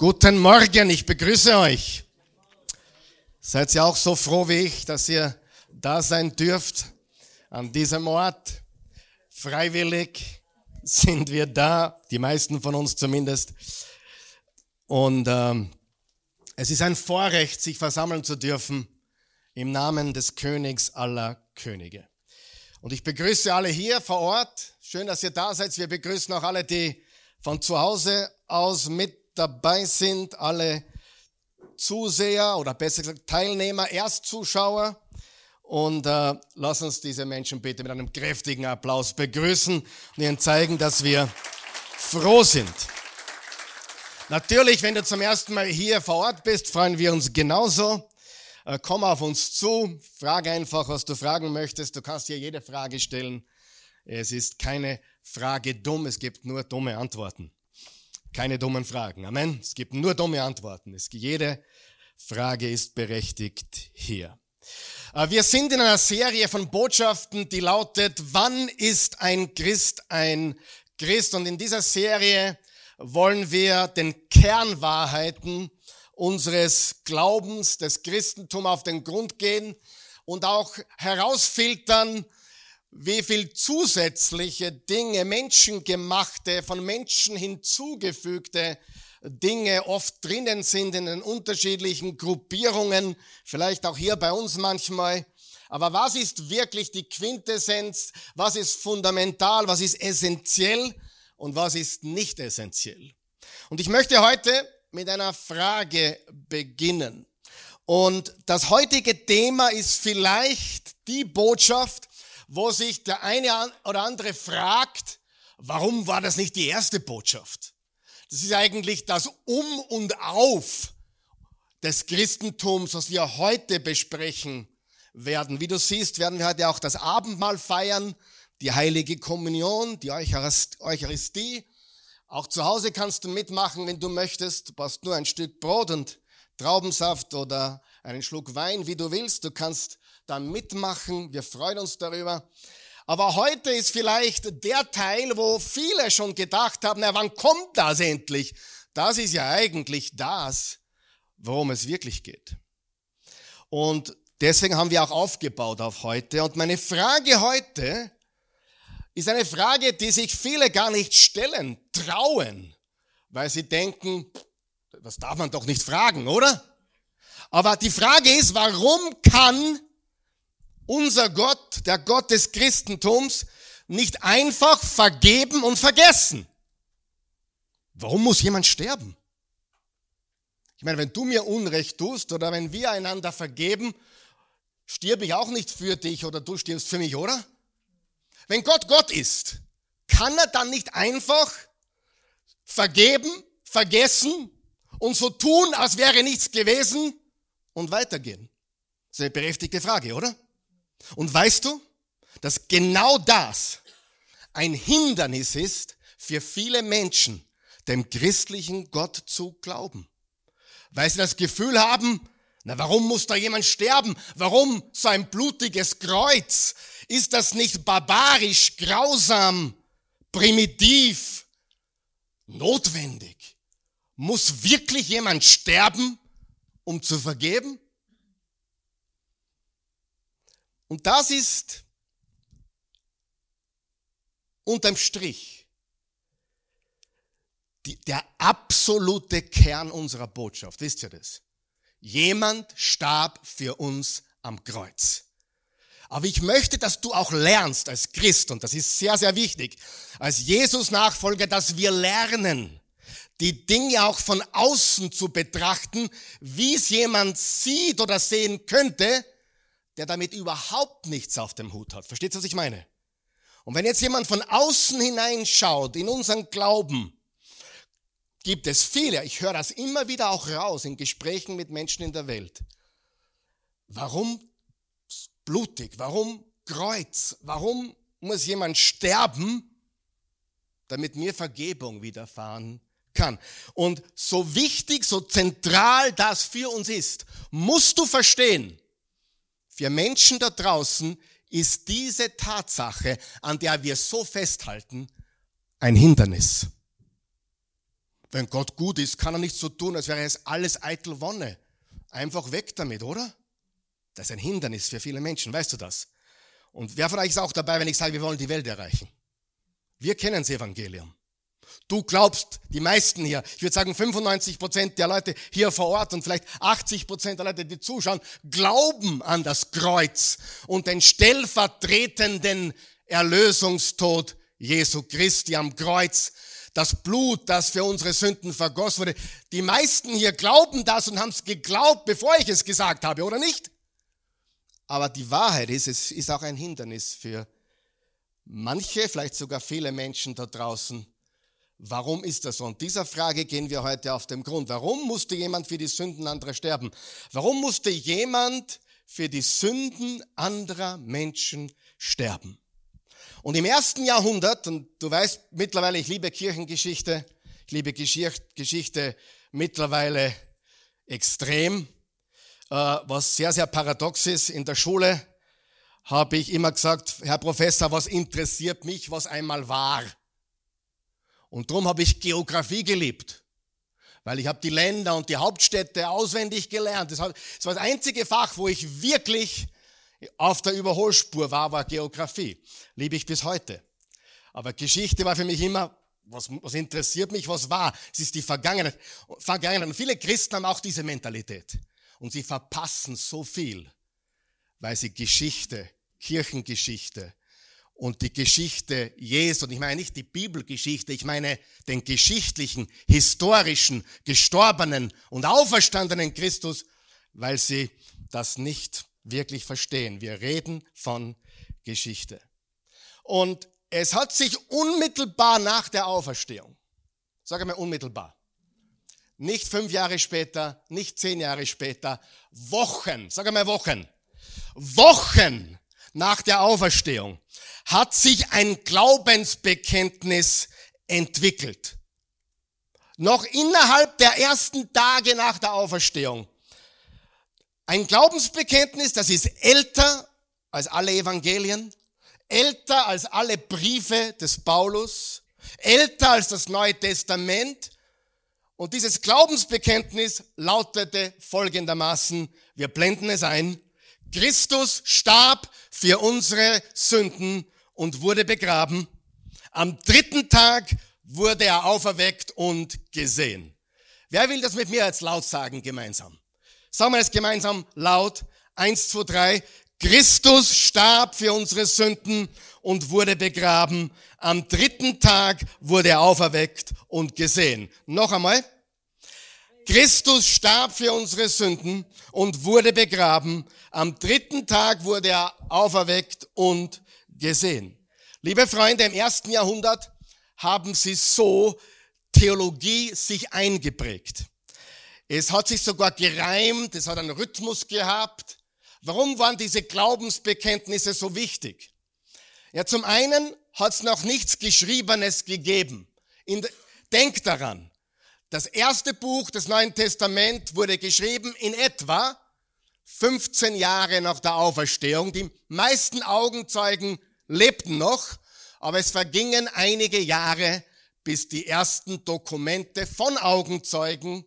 Guten Morgen, ich begrüße euch. Seid ihr auch so froh wie ich, dass ihr da sein dürft an diesem Ort? Freiwillig sind wir da, die meisten von uns zumindest. Und ähm, es ist ein Vorrecht, sich versammeln zu dürfen im Namen des Königs aller Könige. Und ich begrüße alle hier vor Ort. Schön, dass ihr da seid. Wir begrüßen auch alle, die von zu Hause aus mit dabei sind, alle Zuseher oder besser gesagt Teilnehmer, Erstzuschauer. Und äh, lass uns diese Menschen bitte mit einem kräftigen Applaus begrüßen und ihnen zeigen, dass wir froh sind. Natürlich, wenn du zum ersten Mal hier vor Ort bist, freuen wir uns genauso. Äh, komm auf uns zu, frage einfach, was du fragen möchtest. Du kannst hier jede Frage stellen. Es ist keine Frage dumm, es gibt nur dumme Antworten. Keine dummen Fragen. Amen. Es gibt nur dumme Antworten. Es, jede Frage ist berechtigt hier. Äh, wir sind in einer Serie von Botschaften, die lautet, wann ist ein Christ ein Christ? Und in dieser Serie wollen wir den Kernwahrheiten unseres Glaubens, des Christentums auf den Grund gehen und auch herausfiltern, wie viel zusätzliche Dinge, menschengemachte, von Menschen hinzugefügte Dinge oft drinnen sind in den unterschiedlichen Gruppierungen, vielleicht auch hier bei uns manchmal. Aber was ist wirklich die Quintessenz? Was ist fundamental? Was ist essentiell? Und was ist nicht essentiell? Und ich möchte heute mit einer Frage beginnen. Und das heutige Thema ist vielleicht die Botschaft, wo sich der eine oder andere fragt, warum war das nicht die erste Botschaft? Das ist eigentlich das Um und Auf des Christentums, was wir heute besprechen werden. Wie du siehst, werden wir heute auch das Abendmahl feiern, die heilige Kommunion, die Eucharistie. Auch zu Hause kannst du mitmachen, wenn du möchtest. Du brauchst nur ein Stück Brot und Traubensaft oder einen Schluck Wein, wie du willst. Du kannst da mitmachen. Wir freuen uns darüber. Aber heute ist vielleicht der Teil, wo viele schon gedacht haben, na, wann kommt das endlich? Das ist ja eigentlich das, worum es wirklich geht. Und deswegen haben wir auch aufgebaut auf heute. Und meine Frage heute ist eine Frage, die sich viele gar nicht stellen, trauen, weil sie denken, das darf man doch nicht fragen, oder? Aber die Frage ist, warum kann unser Gott, der Gott des Christentums, nicht einfach vergeben und vergessen. Warum muss jemand sterben? Ich meine, wenn du mir Unrecht tust oder wenn wir einander vergeben, stirb ich auch nicht für dich oder du stirbst für mich, oder? Wenn Gott Gott ist, kann er dann nicht einfach vergeben, vergessen und so tun, als wäre nichts gewesen und weitergehen? Das ist eine berechtigte Frage, oder? Und weißt du, dass genau das ein Hindernis ist für viele Menschen, dem christlichen Gott zu glauben. Weil sie das Gefühl haben, na, warum muss da jemand sterben? Warum so ein blutiges Kreuz? Ist das nicht barbarisch, grausam, primitiv, notwendig? Muss wirklich jemand sterben, um zu vergeben? Und das ist unterm Strich die, der absolute Kern unserer Botschaft. Wisst ihr das? Jemand starb für uns am Kreuz. Aber ich möchte, dass du auch lernst als Christ, und das ist sehr, sehr wichtig, als Jesus-Nachfolger, dass wir lernen, die Dinge auch von außen zu betrachten, wie es jemand sieht oder sehen könnte, der damit überhaupt nichts auf dem Hut hat. Versteht ihr, was ich meine? Und wenn jetzt jemand von außen hineinschaut in unseren Glauben, gibt es viele, ich höre das immer wieder auch raus in Gesprächen mit Menschen in der Welt. Warum blutig? Warum Kreuz? Warum muss jemand sterben, damit mir Vergebung widerfahren kann? Und so wichtig, so zentral das für uns ist, musst du verstehen, für Menschen da draußen ist diese Tatsache, an der wir so festhalten, ein Hindernis. wenn Gott gut ist, kann er nicht so tun, als wäre es alles eitel Wonne. Einfach weg damit, oder? Das ist ein Hindernis für viele Menschen, weißt du das? Und wer von euch ist auch dabei, wenn ich sage, wir wollen die Welt erreichen? Wir kennen das Evangelium. Du glaubst, die meisten hier, ich würde sagen 95 Prozent der Leute hier vor Ort und vielleicht 80 Prozent der Leute, die zuschauen, glauben an das Kreuz und den stellvertretenden Erlösungstod Jesu Christi am Kreuz. Das Blut, das für unsere Sünden vergossen wurde. Die meisten hier glauben das und haben es geglaubt, bevor ich es gesagt habe, oder nicht? Aber die Wahrheit ist, es ist auch ein Hindernis für manche, vielleicht sogar viele Menschen da draußen, Warum ist das so? Und dieser Frage gehen wir heute auf den Grund. Warum musste jemand für die Sünden anderer sterben? Warum musste jemand für die Sünden anderer Menschen sterben? Und im ersten Jahrhundert, und du weißt mittlerweile, ich liebe Kirchengeschichte, ich liebe Geschichte mittlerweile extrem, äh, was sehr, sehr paradox ist. In der Schule habe ich immer gesagt, Herr Professor, was interessiert mich, was einmal war? Und darum habe ich Geografie geliebt. Weil ich habe die Länder und die Hauptstädte auswendig gelernt. Das war das einzige Fach, wo ich wirklich auf der Überholspur war, war Geografie. Liebe ich bis heute. Aber Geschichte war für mich immer, was, was interessiert mich, was war. Es ist die Vergangenheit. Vergangenheit. Und viele Christen haben auch diese Mentalität. Und sie verpassen so viel, weil sie Geschichte, Kirchengeschichte, und die Geschichte Jesu, und ich meine nicht die Bibelgeschichte, ich meine den geschichtlichen, historischen, gestorbenen und auferstandenen Christus, weil sie das nicht wirklich verstehen. Wir reden von Geschichte. Und es hat sich unmittelbar nach der Auferstehung, sage mal unmittelbar, nicht fünf Jahre später, nicht zehn Jahre später, Wochen, sage mal Wochen, Wochen nach der Auferstehung hat sich ein Glaubensbekenntnis entwickelt. Noch innerhalb der ersten Tage nach der Auferstehung. Ein Glaubensbekenntnis, das ist älter als alle Evangelien, älter als alle Briefe des Paulus, älter als das Neue Testament. Und dieses Glaubensbekenntnis lautete folgendermaßen, wir blenden es ein, Christus starb für unsere Sünden und wurde begraben. Am dritten Tag wurde er auferweckt und gesehen. Wer will das mit mir jetzt laut sagen gemeinsam? Sagen wir es gemeinsam laut. Eins, zwei, drei. Christus starb für unsere Sünden und wurde begraben. Am dritten Tag wurde er auferweckt und gesehen. Noch einmal. Christus starb für unsere Sünden und wurde begraben. Am dritten Tag wurde er auferweckt und gesehen. Liebe Freunde, im ersten Jahrhundert haben sie so Theologie sich eingeprägt. Es hat sich sogar gereimt, es hat einen Rhythmus gehabt. Warum waren diese Glaubensbekenntnisse so wichtig? Ja, zum einen hat es noch nichts Geschriebenes gegeben. In, denk daran, das erste Buch des Neuen Testament wurde geschrieben in etwa 15 Jahre nach der Auferstehung. Die meisten Augenzeugen lebten noch, aber es vergingen einige Jahre, bis die ersten Dokumente von Augenzeugen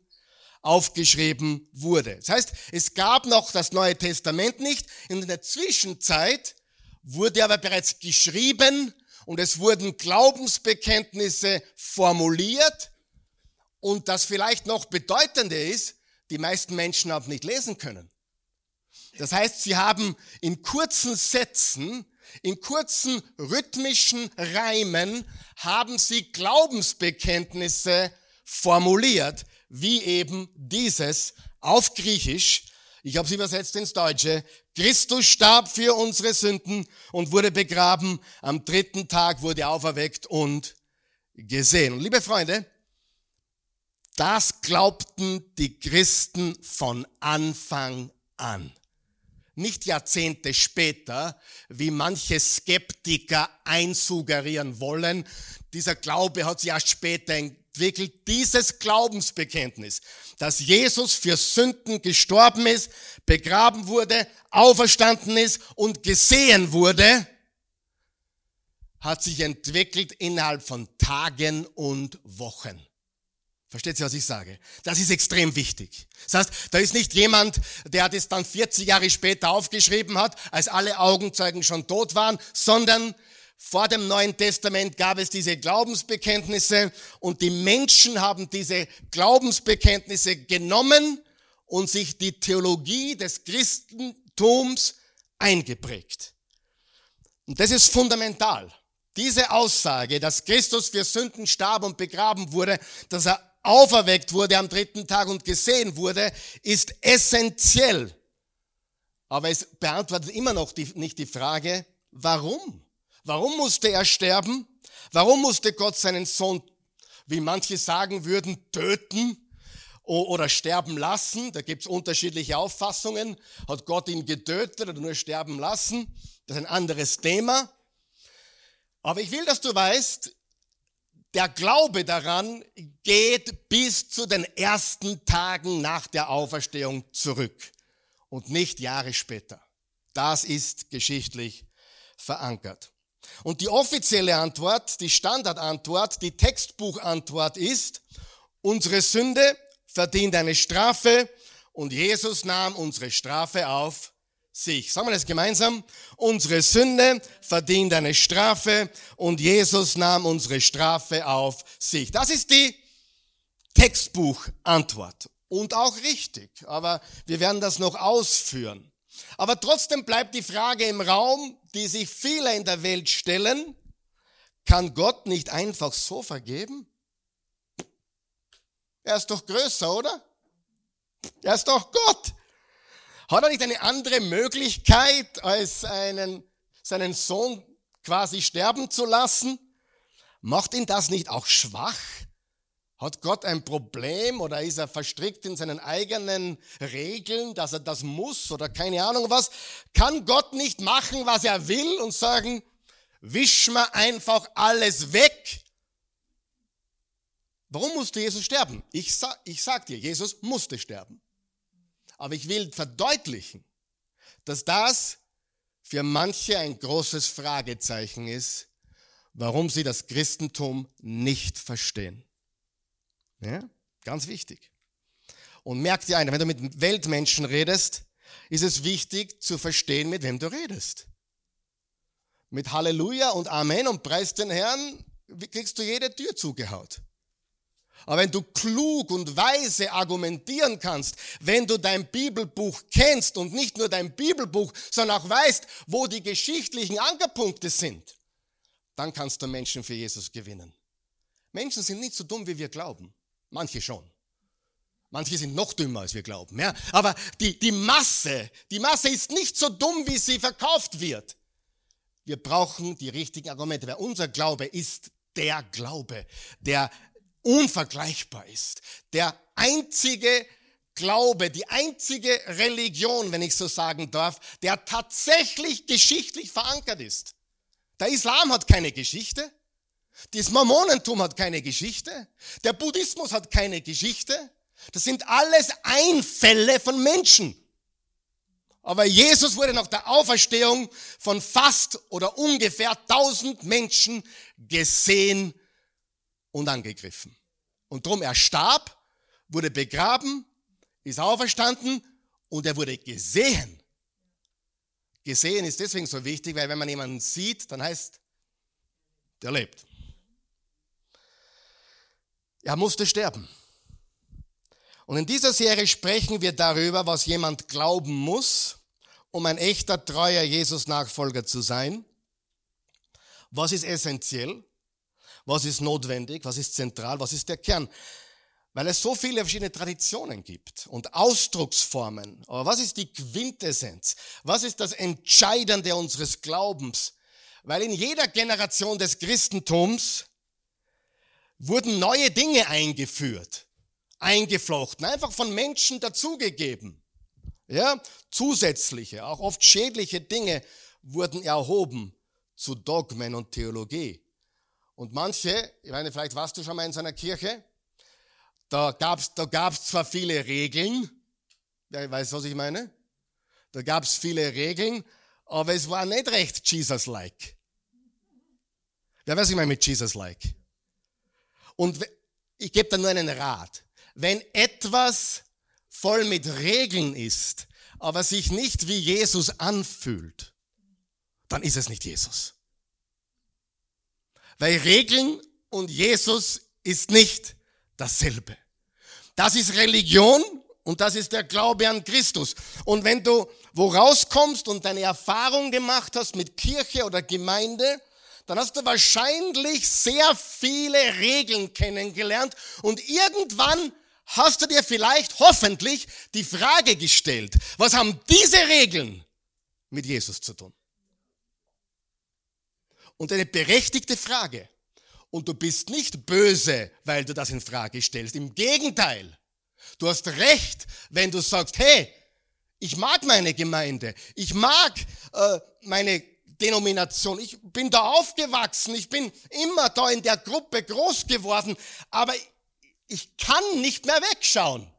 aufgeschrieben wurde. Das heißt, es gab noch das Neue Testament nicht. In der Zwischenzeit wurde aber bereits geschrieben und es wurden Glaubensbekenntnisse formuliert. Und das vielleicht noch bedeutende ist, die meisten Menschen haben nicht lesen können. Das heißt, sie haben in kurzen Sätzen in kurzen rhythmischen Reimen haben sie Glaubensbekenntnisse formuliert, wie eben dieses auf Griechisch. Ich habe sie übersetzt ins Deutsche. Christus starb für unsere Sünden und wurde begraben. Am dritten Tag wurde er auferweckt und gesehen. Und liebe Freunde, das glaubten die Christen von Anfang an nicht Jahrzehnte später, wie manche Skeptiker einsuggerieren wollen. Dieser Glaube hat sich erst später entwickelt. Dieses Glaubensbekenntnis, dass Jesus für Sünden gestorben ist, begraben wurde, auferstanden ist und gesehen wurde, hat sich entwickelt innerhalb von Tagen und Wochen. Versteht ihr, was ich sage? Das ist extrem wichtig. Das heißt, da ist nicht jemand, der das dann 40 Jahre später aufgeschrieben hat, als alle Augenzeugen schon tot waren, sondern vor dem Neuen Testament gab es diese Glaubensbekenntnisse und die Menschen haben diese Glaubensbekenntnisse genommen und sich die Theologie des Christentums eingeprägt. Und das ist fundamental. Diese Aussage, dass Christus für Sünden starb und begraben wurde, dass er auferweckt wurde am dritten Tag und gesehen wurde, ist essentiell. Aber es beantwortet immer noch die, nicht die Frage, warum? Warum musste er sterben? Warum musste Gott seinen Sohn, wie manche sagen würden, töten oder sterben lassen? Da gibt es unterschiedliche Auffassungen. Hat Gott ihn getötet oder nur sterben lassen? Das ist ein anderes Thema. Aber ich will, dass du weißt, der Glaube daran geht bis zu den ersten Tagen nach der Auferstehung zurück und nicht Jahre später. Das ist geschichtlich verankert. Und die offizielle Antwort, die Standardantwort, die Textbuchantwort ist, unsere Sünde verdient eine Strafe und Jesus nahm unsere Strafe auf sich. Sagen wir das gemeinsam. Unsere Sünde verdient eine Strafe und Jesus nahm unsere Strafe auf sich. Das ist die Textbuchantwort. Und auch richtig. Aber wir werden das noch ausführen. Aber trotzdem bleibt die Frage im Raum, die sich viele in der Welt stellen. Kann Gott nicht einfach so vergeben? Er ist doch größer, oder? Er ist doch Gott. Hat er nicht eine andere Möglichkeit, als einen, seinen Sohn quasi sterben zu lassen? Macht ihn das nicht auch schwach? Hat Gott ein Problem oder ist er verstrickt in seinen eigenen Regeln, dass er das muss oder keine Ahnung was? Kann Gott nicht machen, was er will und sagen, wisch mir einfach alles weg? Warum musste Jesus sterben? Ich, sag, ich sag dir, Jesus musste sterben. Aber ich will verdeutlichen, dass das für manche ein großes Fragezeichen ist, warum sie das Christentum nicht verstehen. Ja? Ganz wichtig. Und merkt dir ein, wenn du mit Weltmenschen redest, ist es wichtig zu verstehen, mit wem du redest. Mit Halleluja und Amen und Preis den Herrn kriegst du jede Tür zugehaut. Aber wenn du klug und weise argumentieren kannst, wenn du dein Bibelbuch kennst und nicht nur dein Bibelbuch, sondern auch weißt, wo die geschichtlichen Ankerpunkte sind, dann kannst du Menschen für Jesus gewinnen. Menschen sind nicht so dumm, wie wir glauben. Manche schon. Manche sind noch dümmer, als wir glauben. Ja? Aber die, die Masse, die Masse ist nicht so dumm, wie sie verkauft wird. Wir brauchen die richtigen Argumente, weil unser Glaube ist der Glaube, der unvergleichbar ist. Der einzige Glaube, die einzige Religion, wenn ich so sagen darf, der tatsächlich geschichtlich verankert ist. Der Islam hat keine Geschichte. Das Mormonentum hat keine Geschichte. Der Buddhismus hat keine Geschichte. Das sind alles Einfälle von Menschen. Aber Jesus wurde nach der Auferstehung von fast oder ungefähr 1000 Menschen gesehen und angegriffen. Und drum er starb, wurde begraben, ist auferstanden und er wurde gesehen. Gesehen ist deswegen so wichtig, weil wenn man jemanden sieht, dann heißt, der lebt. Er musste sterben. Und in dieser Serie sprechen wir darüber, was jemand glauben muss, um ein echter, treuer Jesus-Nachfolger zu sein. Was ist essentiell? Was ist notwendig? Was ist zentral? Was ist der Kern? Weil es so viele verschiedene Traditionen gibt und Ausdrucksformen. Aber was ist die Quintessenz? Was ist das Entscheidende unseres Glaubens? Weil in jeder Generation des Christentums wurden neue Dinge eingeführt, eingeflochten, einfach von Menschen dazugegeben. Ja, zusätzliche, auch oft schädliche Dinge wurden erhoben zu Dogmen und Theologie. Und manche, ich meine, vielleicht warst du schon mal in so einer Kirche, da gab's, da gab's zwar viele Regeln, wer weiß, was ich meine? Da gab's viele Regeln, aber es war nicht recht Jesus-like. Wer weiß, was ich meine mit Jesus-like? Und ich gebe da nur einen Rat. Wenn etwas voll mit Regeln ist, aber sich nicht wie Jesus anfühlt, dann ist es nicht Jesus. Weil Regeln und Jesus ist nicht dasselbe. Das ist Religion und das ist der Glaube an Christus. Und wenn du wo rauskommst und deine Erfahrung gemacht hast mit Kirche oder Gemeinde, dann hast du wahrscheinlich sehr viele Regeln kennengelernt und irgendwann hast du dir vielleicht hoffentlich die Frage gestellt, was haben diese Regeln mit Jesus zu tun? Und eine berechtigte Frage. Und du bist nicht böse, weil du das in Frage stellst. Im Gegenteil. Du hast recht, wenn du sagst, hey, ich mag meine Gemeinde. Ich mag äh, meine Denomination. Ich bin da aufgewachsen. Ich bin immer da in der Gruppe groß geworden. Aber ich kann nicht mehr wegschauen.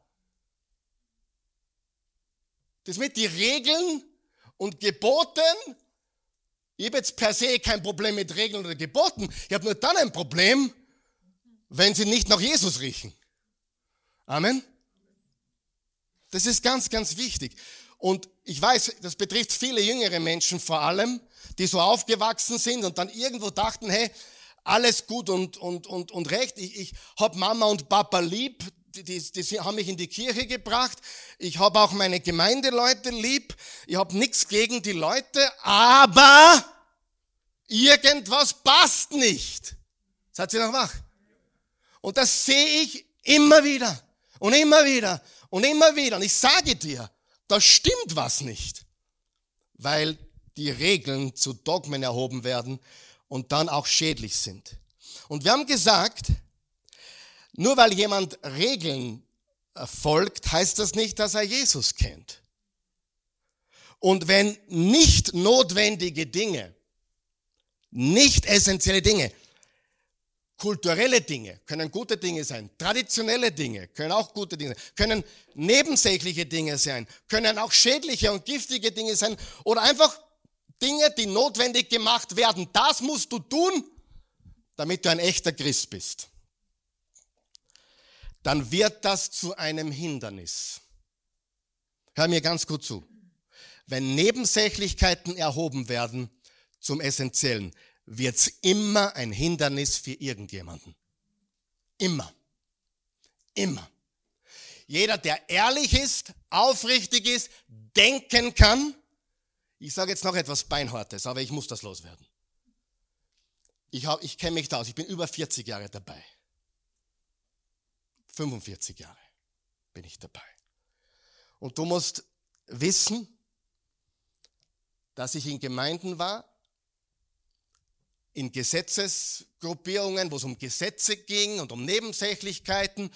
Das mit die Regeln und Geboten. Ich habe jetzt per se kein Problem mit Regeln oder Geboten. Ich habe nur dann ein Problem, wenn sie nicht nach Jesus riechen. Amen. Das ist ganz, ganz wichtig. Und ich weiß, das betrifft viele jüngere Menschen vor allem, die so aufgewachsen sind und dann irgendwo dachten, hey, alles gut und, und, und, und recht. Ich, ich habe Mama und Papa lieb, die, die, die haben mich in die Kirche gebracht. Ich habe auch meine Gemeindeleute lieb. Ich habe nichts gegen die Leute, aber irgendwas passt nicht. Seid ihr noch wach? Und das sehe ich immer wieder und immer wieder und immer wieder. Und ich sage dir, da stimmt was nicht, weil die Regeln zu Dogmen erhoben werden und dann auch schädlich sind. Und wir haben gesagt, nur weil jemand Regeln folgt, heißt das nicht, dass er Jesus kennt. Und wenn nicht notwendige Dinge, nicht essentielle Dinge, Kulturelle Dinge können gute Dinge sein, traditionelle Dinge können auch gute Dinge sein, können nebensächliche Dinge sein, können auch schädliche und giftige Dinge sein oder einfach Dinge, die notwendig gemacht werden. Das musst du tun, damit du ein echter Christ bist. Dann wird das zu einem Hindernis. Hör mir ganz gut zu. Wenn Nebensächlichkeiten erhoben werden zum Essentiellen, wird es immer ein Hindernis für irgendjemanden. Immer. Immer. Jeder, der ehrlich ist, aufrichtig ist, denken kann. Ich sage jetzt noch etwas Beinhartes, aber ich muss das loswerden. Ich, ich kenne mich da aus. Ich bin über 40 Jahre dabei. 45 Jahre bin ich dabei. Und du musst wissen, dass ich in Gemeinden war, in Gesetzesgruppierungen, wo es um Gesetze ging und um Nebensächlichkeiten.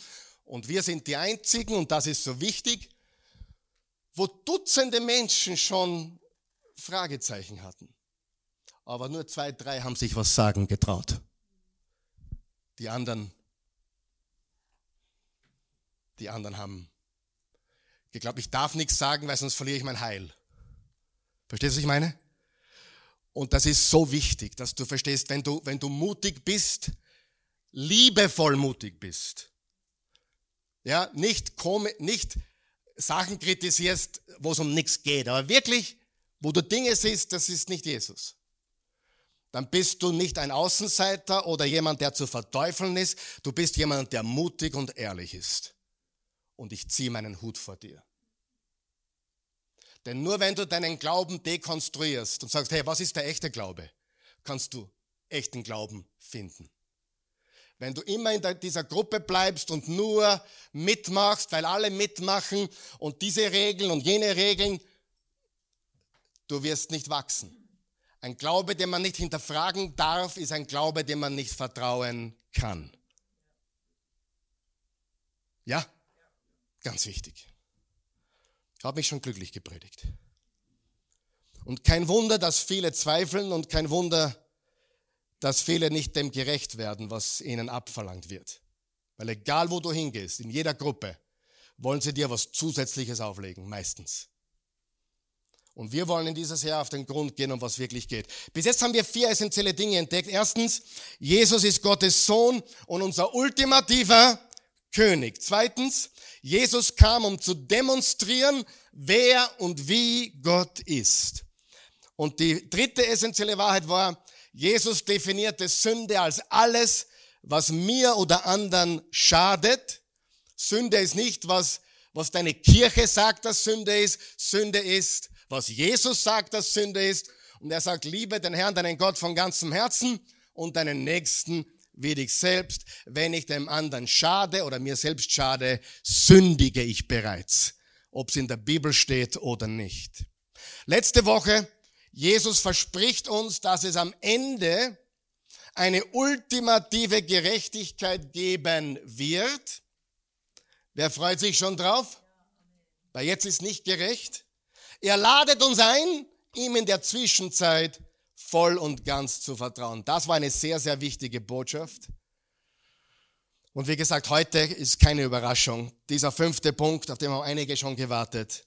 Und wir sind die Einzigen, und das ist so wichtig, wo Dutzende Menschen schon Fragezeichen hatten. Aber nur zwei, drei haben sich was sagen getraut. Die anderen, die anderen haben geglaubt, ich darf nichts sagen, weil sonst verliere ich mein Heil. Verstehst du, was ich meine? Und das ist so wichtig, dass du verstehst, wenn du, wenn du mutig bist, liebevoll mutig bist, ja, nicht, nicht Sachen kritisierst, wo es um nichts geht, aber wirklich, wo du Dinge siehst, das ist nicht Jesus. Dann bist du nicht ein Außenseiter oder jemand, der zu verteufeln ist. Du bist jemand, der mutig und ehrlich ist. Und ich ziehe meinen Hut vor dir. Denn nur wenn du deinen Glauben dekonstruierst und sagst, hey, was ist der echte Glaube, kannst du echten Glauben finden. Wenn du immer in dieser Gruppe bleibst und nur mitmachst, weil alle mitmachen und diese Regeln und jene Regeln, du wirst nicht wachsen. Ein Glaube, den man nicht hinterfragen darf, ist ein Glaube, dem man nicht vertrauen kann. Ja? Ganz wichtig. Ich habe mich schon glücklich gepredigt. Und kein Wunder, dass viele zweifeln und kein Wunder, dass viele nicht dem gerecht werden, was ihnen abverlangt wird. Weil egal wo du hingehst, in jeder Gruppe, wollen sie dir was Zusätzliches auflegen, meistens. Und wir wollen in dieses Jahr auf den Grund gehen, um was wirklich geht. Bis jetzt haben wir vier essentielle Dinge entdeckt. Erstens, Jesus ist Gottes Sohn und unser ultimativer König. Zweitens, Jesus kam, um zu demonstrieren, wer und wie Gott ist. Und die dritte essentielle Wahrheit war, Jesus definierte Sünde als alles, was mir oder anderen schadet. Sünde ist nicht, was, was deine Kirche sagt, dass Sünde ist. Sünde ist, was Jesus sagt, dass Sünde ist. Und er sagt, liebe den Herrn, deinen Gott von ganzem Herzen und deinen Nächsten wie dich selbst. Wenn ich dem anderen schade oder mir selbst schade, sündige ich bereits, ob es in der Bibel steht oder nicht. Letzte Woche, Jesus verspricht uns, dass es am Ende eine ultimative Gerechtigkeit geben wird. Wer freut sich schon drauf? Weil jetzt ist nicht gerecht. Er ladet uns ein, ihm in der Zwischenzeit voll und ganz zu vertrauen. Das war eine sehr, sehr wichtige Botschaft. Und wie gesagt, heute ist keine Überraschung. Dieser fünfte Punkt, auf den haben einige schon gewartet.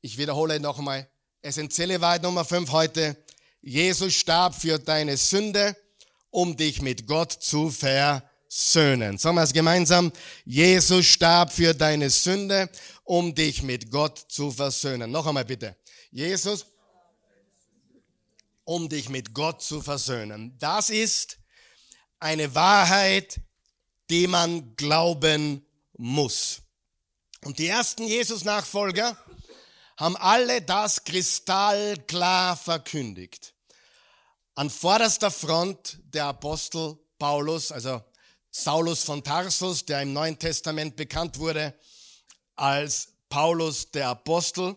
Ich wiederhole nochmal. Essentielle Wahrheit Nummer fünf heute. Jesus starb für deine Sünde, um dich mit Gott zu versöhnen. Sagen wir es gemeinsam. Jesus starb für deine Sünde, um dich mit Gott zu versöhnen. Noch einmal bitte. Jesus, um dich mit Gott zu versöhnen. Das ist eine Wahrheit, die man glauben muss. Und die ersten Jesus-Nachfolger haben alle das kristallklar verkündigt. An vorderster Front der Apostel Paulus, also Saulus von Tarsus, der im Neuen Testament bekannt wurde als Paulus der Apostel.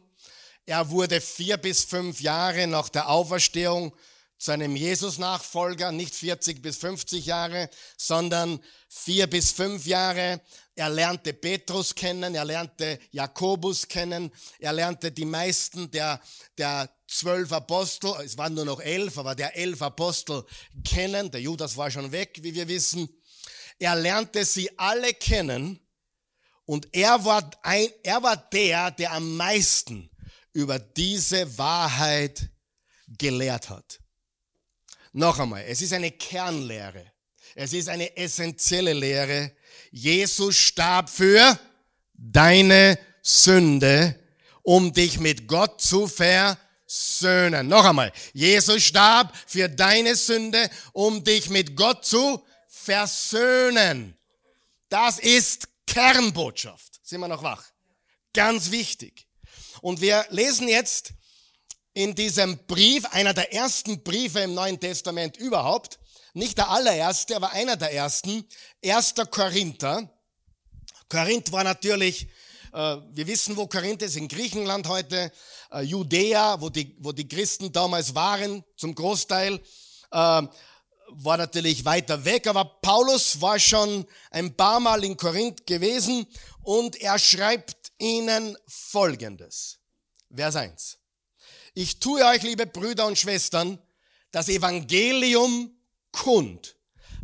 Er wurde vier bis fünf Jahre nach der Auferstehung zu einem Jesus-Nachfolger, nicht 40 bis 50 Jahre, sondern vier bis fünf Jahre. Er lernte Petrus kennen, er lernte Jakobus kennen, er lernte die meisten der, der zwölf Apostel, es waren nur noch elf, aber der elf Apostel kennen. Der Judas war schon weg, wie wir wissen. Er lernte sie alle kennen und er war, ein, er war der, der am meisten über diese Wahrheit gelehrt hat. Noch einmal, es ist eine Kernlehre. Es ist eine essentielle Lehre. Jesus starb für deine Sünde, um dich mit Gott zu versöhnen. Noch einmal, Jesus starb für deine Sünde, um dich mit Gott zu versöhnen. Das ist Kernbotschaft. Sind wir noch wach? Ganz wichtig. Und wir lesen jetzt in diesem Brief, einer der ersten Briefe im Neuen Testament überhaupt, nicht der allererste, aber einer der ersten, 1. Korinther. Korinth war natürlich, äh, wir wissen, wo Korinth ist, in Griechenland heute, äh, Judäa, wo die, wo die Christen damals waren, zum Großteil, äh, war natürlich weiter weg, aber Paulus war schon ein paar Mal in Korinth gewesen und er schreibt ihnen Folgendes. Vers 1. Ich tue euch, liebe Brüder und Schwestern, das Evangelium kund,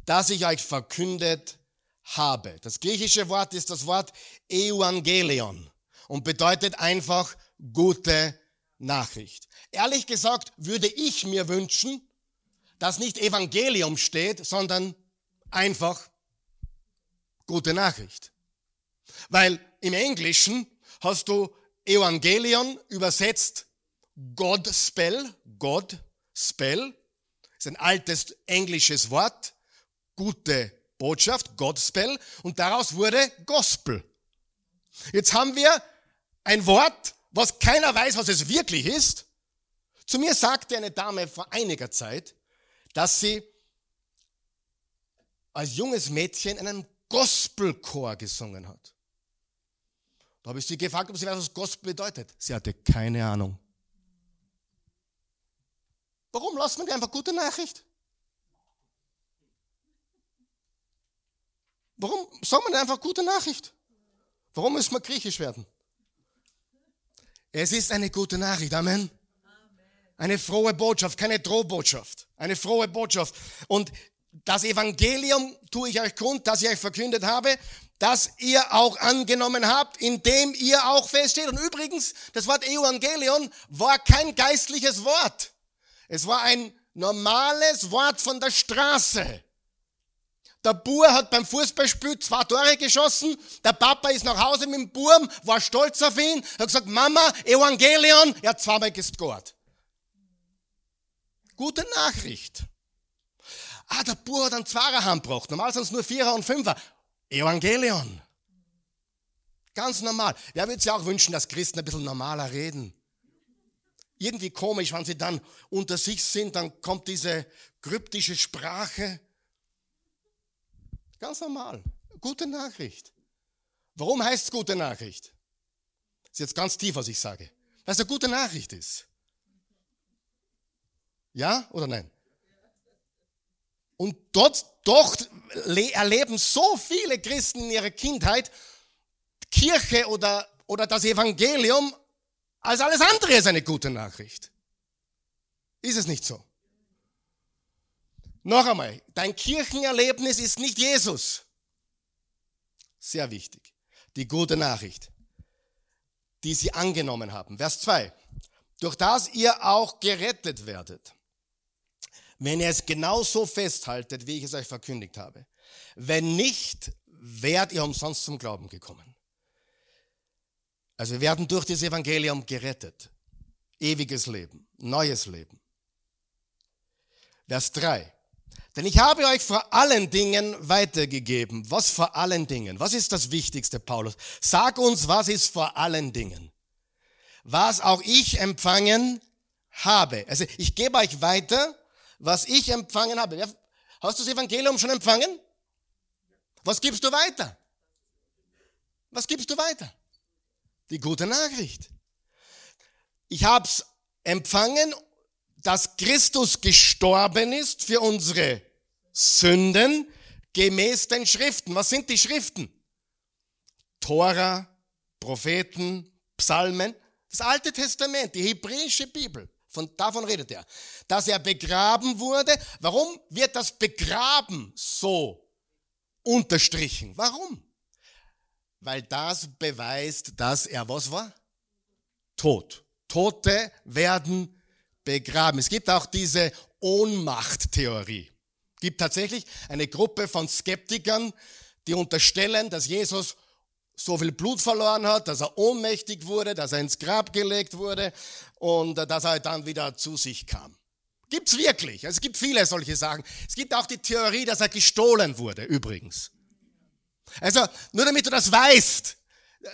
das ich euch verkündet habe. Das griechische Wort ist das Wort Evangelion und bedeutet einfach gute Nachricht. Ehrlich gesagt würde ich mir wünschen, dass nicht Evangelium steht, sondern einfach gute Nachricht. Weil im Englischen hast du Evangelion übersetzt Godspell, Godspell, ist ein altes englisches Wort, gute Botschaft, Godspell, und daraus wurde Gospel. Jetzt haben wir ein Wort, was keiner weiß, was es wirklich ist. Zu mir sagte eine Dame vor einiger Zeit, dass sie als junges Mädchen in einem Gospelchor gesungen hat. Da habe ich sie gefragt, ob sie weiß, was Gospel bedeutet. Sie hatte keine Ahnung. Warum lasst man die einfach gute Nachricht? Warum soll man einfach gute Nachricht? Warum muss man griechisch werden? Es ist eine gute Nachricht. Amen. Eine frohe Botschaft, keine Drohbotschaft. Eine frohe Botschaft. Und das Evangelium tue ich euch kund, das ich euch verkündet habe. Das ihr auch angenommen habt, indem ihr auch feststeht. Und übrigens, das Wort Evangelion war kein geistliches Wort. Es war ein normales Wort von der Straße. Der Bur hat beim Fußballspiel zwei Tore geschossen. Der Papa ist nach Hause mit dem Burm, war stolz auf ihn, hat gesagt, Mama, Evangelion, er hat zweimal gescored. Gute Nachricht. Ah, der Bur hat einen Zweier heimgebracht. Normal sind es nur Vierer und Fünfer. Evangelion. Ganz normal. Wer würde sich auch wünschen, dass Christen ein bisschen normaler reden? Irgendwie komisch, wenn sie dann unter sich sind, dann kommt diese kryptische Sprache. Ganz normal. Gute Nachricht. Warum heißt es gute Nachricht? Das ist jetzt ganz tief, was ich sage. Weil es eine gute Nachricht ist. Ja oder nein? Und dort, doch erleben so viele Christen in ihrer Kindheit Kirche oder, oder das Evangelium als alles andere ist eine gute Nachricht. Ist es nicht so? Noch einmal, dein Kirchenerlebnis ist nicht Jesus. Sehr wichtig. Die gute Nachricht, die sie angenommen haben. Vers 2. Durch das ihr auch gerettet werdet, wenn ihr es genauso festhaltet, wie ich es euch verkündigt habe. Wenn nicht, werdet ihr umsonst zum Glauben gekommen. Also wir werden durch das Evangelium gerettet. Ewiges Leben, neues Leben. Vers 3. Denn ich habe euch vor allen Dingen weitergegeben. Was vor allen Dingen? Was ist das Wichtigste, Paulus? Sag uns, was ist vor allen Dingen? Was auch ich empfangen habe. Also ich gebe euch weiter, was ich empfangen habe. Hast du das Evangelium schon empfangen? Was gibst du weiter? Was gibst du weiter? Die gute Nachricht. Ich habe es empfangen dass Christus gestorben ist für unsere Sünden gemäß den Schriften. Was sind die Schriften? Tora, Propheten, Psalmen, das Alte Testament, die hebräische Bibel. Von, davon redet er. Dass er begraben wurde. Warum wird das Begraben so unterstrichen? Warum? Weil das beweist, dass er was war? Tot. Tote werden begraben. Es gibt auch diese Ohnmachttheorie. Es gibt tatsächlich eine Gruppe von Skeptikern, die unterstellen, dass Jesus so viel Blut verloren hat, dass er ohnmächtig wurde, dass er ins Grab gelegt wurde und dass er dann wieder zu sich kam. Gibt's wirklich. Es gibt viele solche Sachen. Es gibt auch die Theorie, dass er gestohlen wurde, übrigens. Also, nur damit du das weißt,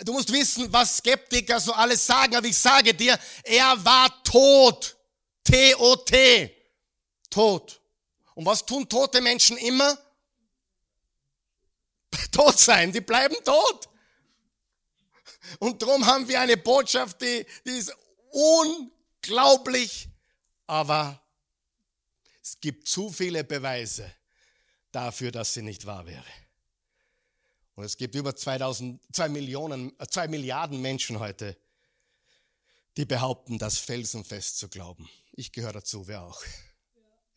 du musst wissen, was Skeptiker so alles sagen, aber ich sage dir, er war tot. T-O-T. Tod. Und was tun tote Menschen immer? Tot sein, die bleiben tot. Und darum haben wir eine Botschaft, die, die ist unglaublich, aber es gibt zu viele Beweise dafür, dass sie nicht wahr wäre. Und es gibt über 2000, 2 Millionen, 2 Milliarden Menschen heute, die behaupten, das felsenfest zu glauben. Ich gehöre dazu, wer auch.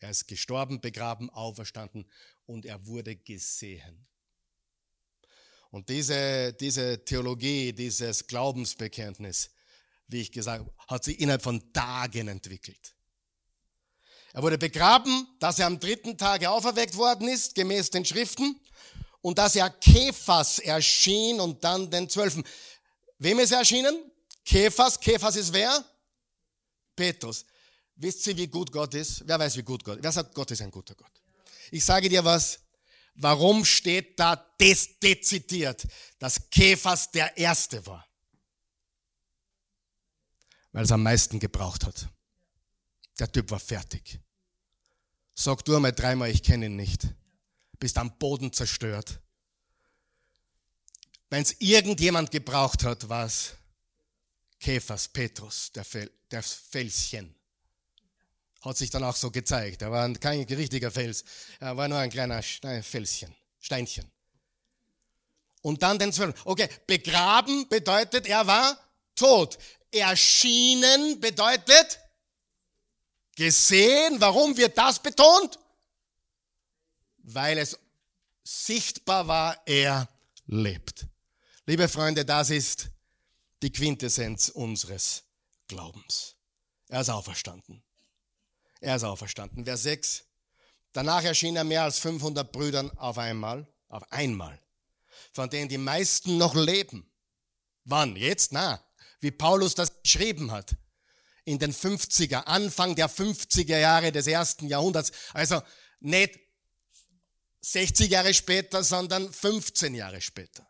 Er ist gestorben, begraben, auferstanden und er wurde gesehen. Und diese, diese Theologie, dieses Glaubensbekenntnis, wie ich gesagt habe, hat sich innerhalb von Tagen entwickelt. Er wurde begraben, dass er am dritten Tage auferweckt worden ist, gemäß den Schriften, und dass er Kephas erschien und dann den Zwölfen. Wem ist er erschienen? Kephas. Kephas ist wer? Petrus. Wisst ihr, wie gut Gott ist? Wer weiß, wie gut Gott ist? Wer sagt, Gott ist ein guter Gott? Ich sage dir was. Warum steht da dezidiert, dass Kephas der Erste war? Weil es am meisten gebraucht hat. Der Typ war fertig. Sag du einmal dreimal, ich kenne ihn nicht. Bist am Boden zerstört. Wenn es irgendjemand gebraucht hat, war es Kephas, Petrus, der, Fel, der Felschen. Hat sich dann auch so gezeigt. Er war kein richtiger Fels. Er war nur ein kleiner Felschen, Steinchen. Und dann den Zwölf. Okay, begraben bedeutet, er war tot. Erschienen bedeutet gesehen. Warum wird das betont? Weil es sichtbar war, er lebt. Liebe Freunde, das ist die Quintessenz unseres Glaubens. Er ist auferstanden. Er ist auferstanden. Vers 6. Danach erschien er mehr als 500 Brüdern auf einmal, auf einmal, von denen die meisten noch leben. Wann? Jetzt? Na, wie Paulus das geschrieben hat. In den 50er, Anfang der 50er Jahre des ersten Jahrhunderts. Also nicht 60 Jahre später, sondern 15 Jahre später.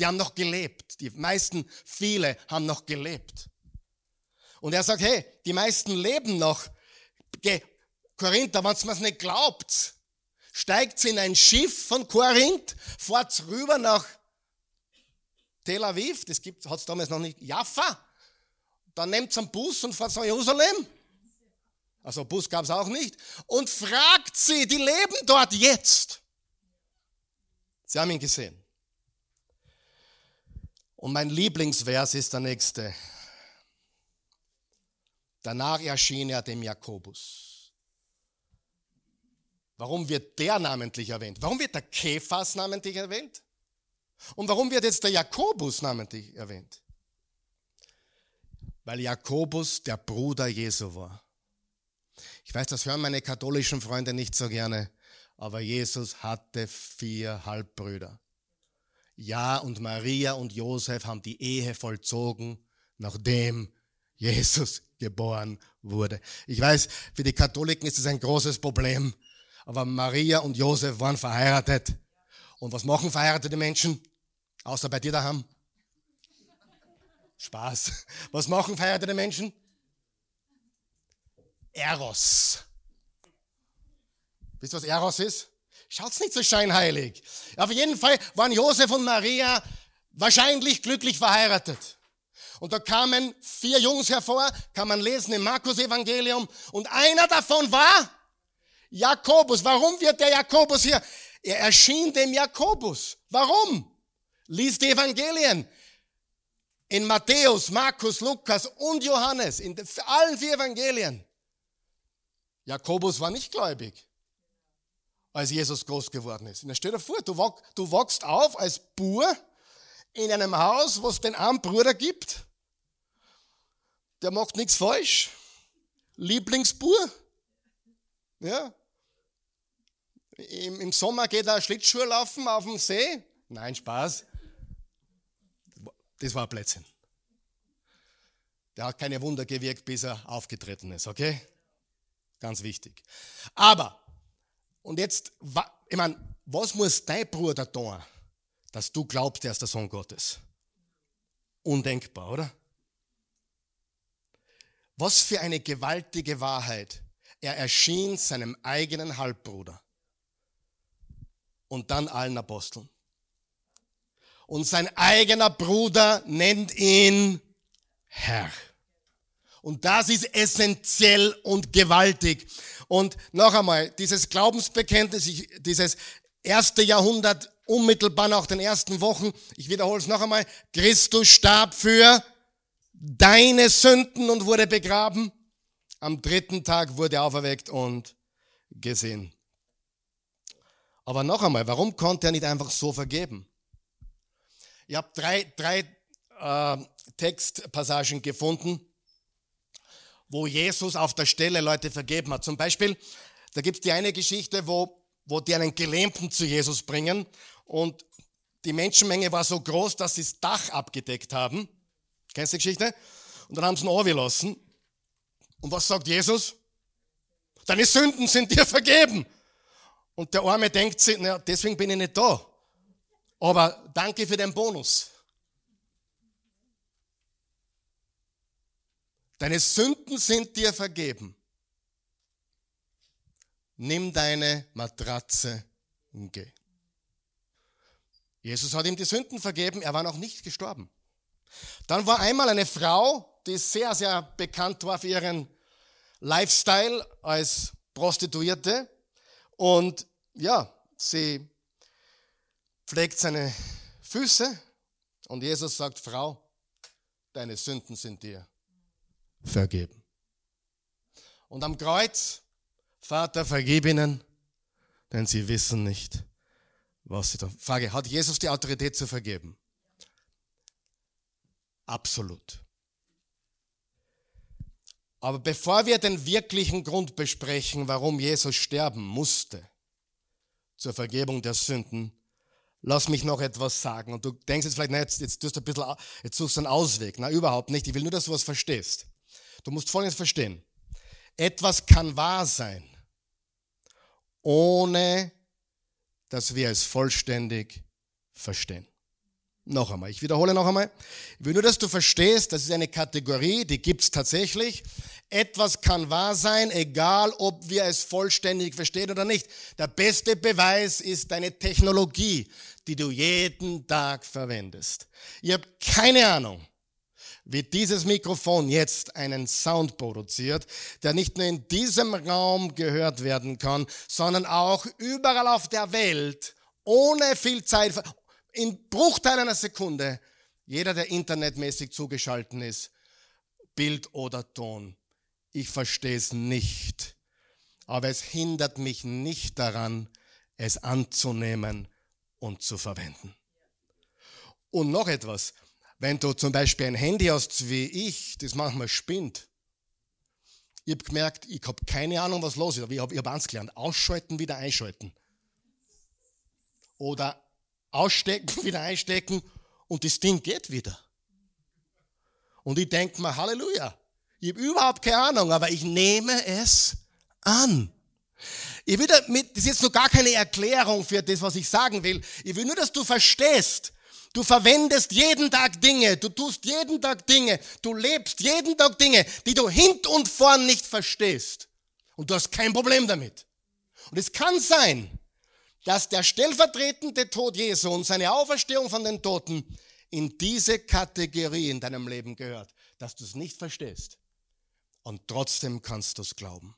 Die haben noch gelebt. Die meisten, viele haben noch gelebt. Und er sagt, hey, die meisten leben noch. Korinther, wenn ihr es nicht glaubt, steigt in ein Schiff von Korinth, fahrt rüber nach Tel Aviv, das hat es damals noch nicht, Jaffa, dann nehmt einen Bus und fahrt nach Jerusalem. Also Bus gab es auch nicht. Und fragt sie, die leben dort jetzt. Sie haben ihn gesehen. Und mein Lieblingsvers ist der nächste. Danach erschien er dem Jakobus. Warum wird der namentlich erwähnt? Warum wird der Kephas namentlich erwähnt? Und warum wird jetzt der Jakobus namentlich erwähnt? Weil Jakobus der Bruder Jesu war. Ich weiß, das hören meine katholischen Freunde nicht so gerne, aber Jesus hatte vier Halbbrüder. Ja, und Maria und Josef haben die Ehe vollzogen, nachdem Jesus geboren wurde. Ich weiß, für die Katholiken ist es ein großes Problem, aber Maria und Josef waren verheiratet. Und was machen verheiratete Menschen? Außer bei dir daheim? Spaß. Was machen verheiratete Menschen? Eros. Wisst ihr, was Eros ist? Schaut's nicht so scheinheilig. Auf jeden Fall waren Josef und Maria wahrscheinlich glücklich verheiratet. Und da kamen vier Jungs hervor, kann man lesen im Markus Evangelium. Und einer davon war Jakobus. Warum wird der Jakobus hier? Er erschien dem Jakobus. Warum? Lies die Evangelien. In Matthäus, Markus, Lukas und Johannes, in allen vier Evangelien. Jakobus war nicht gläubig, als Jesus groß geworden ist. Und stell dir vor, du, du wachst auf als Bur in einem Haus, wo es den armen Bruder gibt der macht nichts falsch. Lieblingsbur. Ja. Im, Im Sommer geht er Schlittschuhe laufen auf dem See. Nein, Spaß. Das war Plätzchen. Der hat keine Wunder gewirkt, bis er aufgetreten ist, okay? Ganz wichtig. Aber, und jetzt, ich meine, was muss dein Bruder tun, dass du glaubst, er ist der Sohn Gottes? Undenkbar, oder? Was für eine gewaltige Wahrheit. Er erschien seinem eigenen Halbbruder und dann allen Aposteln. Und sein eigener Bruder nennt ihn Herr. Und das ist essentiell und gewaltig. Und noch einmal, dieses Glaubensbekenntnis, dieses erste Jahrhundert, unmittelbar nach den ersten Wochen, ich wiederhole es noch einmal, Christus starb für deine Sünden und wurde begraben. Am dritten Tag wurde er auferweckt und gesehen. Aber noch einmal, warum konnte er nicht einfach so vergeben? Ich habe drei, drei äh, Textpassagen gefunden, wo Jesus auf der Stelle Leute vergeben hat. Zum Beispiel, da gibt es die eine Geschichte, wo, wo die einen Gelähmten zu Jesus bringen und die Menschenmenge war so groß, dass sie das Dach abgedeckt haben. Kennst du die Geschichte? Und dann haben sie ihn angelassen. Und was sagt Jesus? Deine Sünden sind dir vergeben. Und der Arme denkt sich, na, deswegen bin ich nicht da. Aber danke für den Bonus. Deine Sünden sind dir vergeben. Nimm deine Matratze und geh. Jesus hat ihm die Sünden vergeben, er war noch nicht gestorben. Dann war einmal eine Frau, die sehr, sehr bekannt war für ihren Lifestyle als Prostituierte. Und ja, sie pflegt seine Füße und Jesus sagt, Frau, deine Sünden sind dir vergeben. Und am Kreuz, Vater, vergib ihnen, denn sie wissen nicht, was sie da. Frage, hat Jesus die Autorität zu vergeben? Absolut. Aber bevor wir den wirklichen Grund besprechen, warum Jesus sterben musste zur Vergebung der Sünden, lass mich noch etwas sagen. Und du denkst jetzt vielleicht, na, jetzt, jetzt tust du ein bisschen, jetzt suchst du einen Ausweg. Na, überhaupt nicht. Ich will nur, dass du was verstehst. Du musst Folgendes verstehen. Etwas kann wahr sein, ohne dass wir es vollständig verstehen. Noch einmal, ich wiederhole noch einmal. Ich will nur, dass du verstehst, das ist eine Kategorie, die gibt es tatsächlich. Etwas kann wahr sein, egal ob wir es vollständig verstehen oder nicht. Der beste Beweis ist deine Technologie, die du jeden Tag verwendest. Ihr habt keine Ahnung, wie dieses Mikrofon jetzt einen Sound produziert, der nicht nur in diesem Raum gehört werden kann, sondern auch überall auf der Welt, ohne viel Zeit, in Bruchteil einer Sekunde, jeder, der internetmäßig zugeschalten ist, Bild oder Ton. Ich verstehe es nicht, aber es hindert mich nicht daran, es anzunehmen und zu verwenden. Und noch etwas, wenn du zum Beispiel ein Handy hast wie ich, das manchmal spinnt, ich habe gemerkt, ich habe keine Ahnung, was los ist, aber ich habe hab eins gelernt, ausschalten, wieder einschalten. Oder ausstecken, wieder einstecken und das Ding geht wieder. Und ich denke mir, Halleluja, ich habe überhaupt keine Ahnung, aber ich nehme es an. Ich will damit, das ist jetzt noch gar keine Erklärung für das, was ich sagen will. Ich will nur, dass du verstehst, Du verwendest jeden Tag Dinge, du tust jeden Tag Dinge, du lebst jeden Tag Dinge, die du hint und vorn nicht verstehst. Und du hast kein Problem damit. Und es kann sein, dass der stellvertretende Tod Jesu und seine Auferstehung von den Toten in diese Kategorie in deinem Leben gehört, dass du es nicht verstehst. Und trotzdem kannst du es glauben.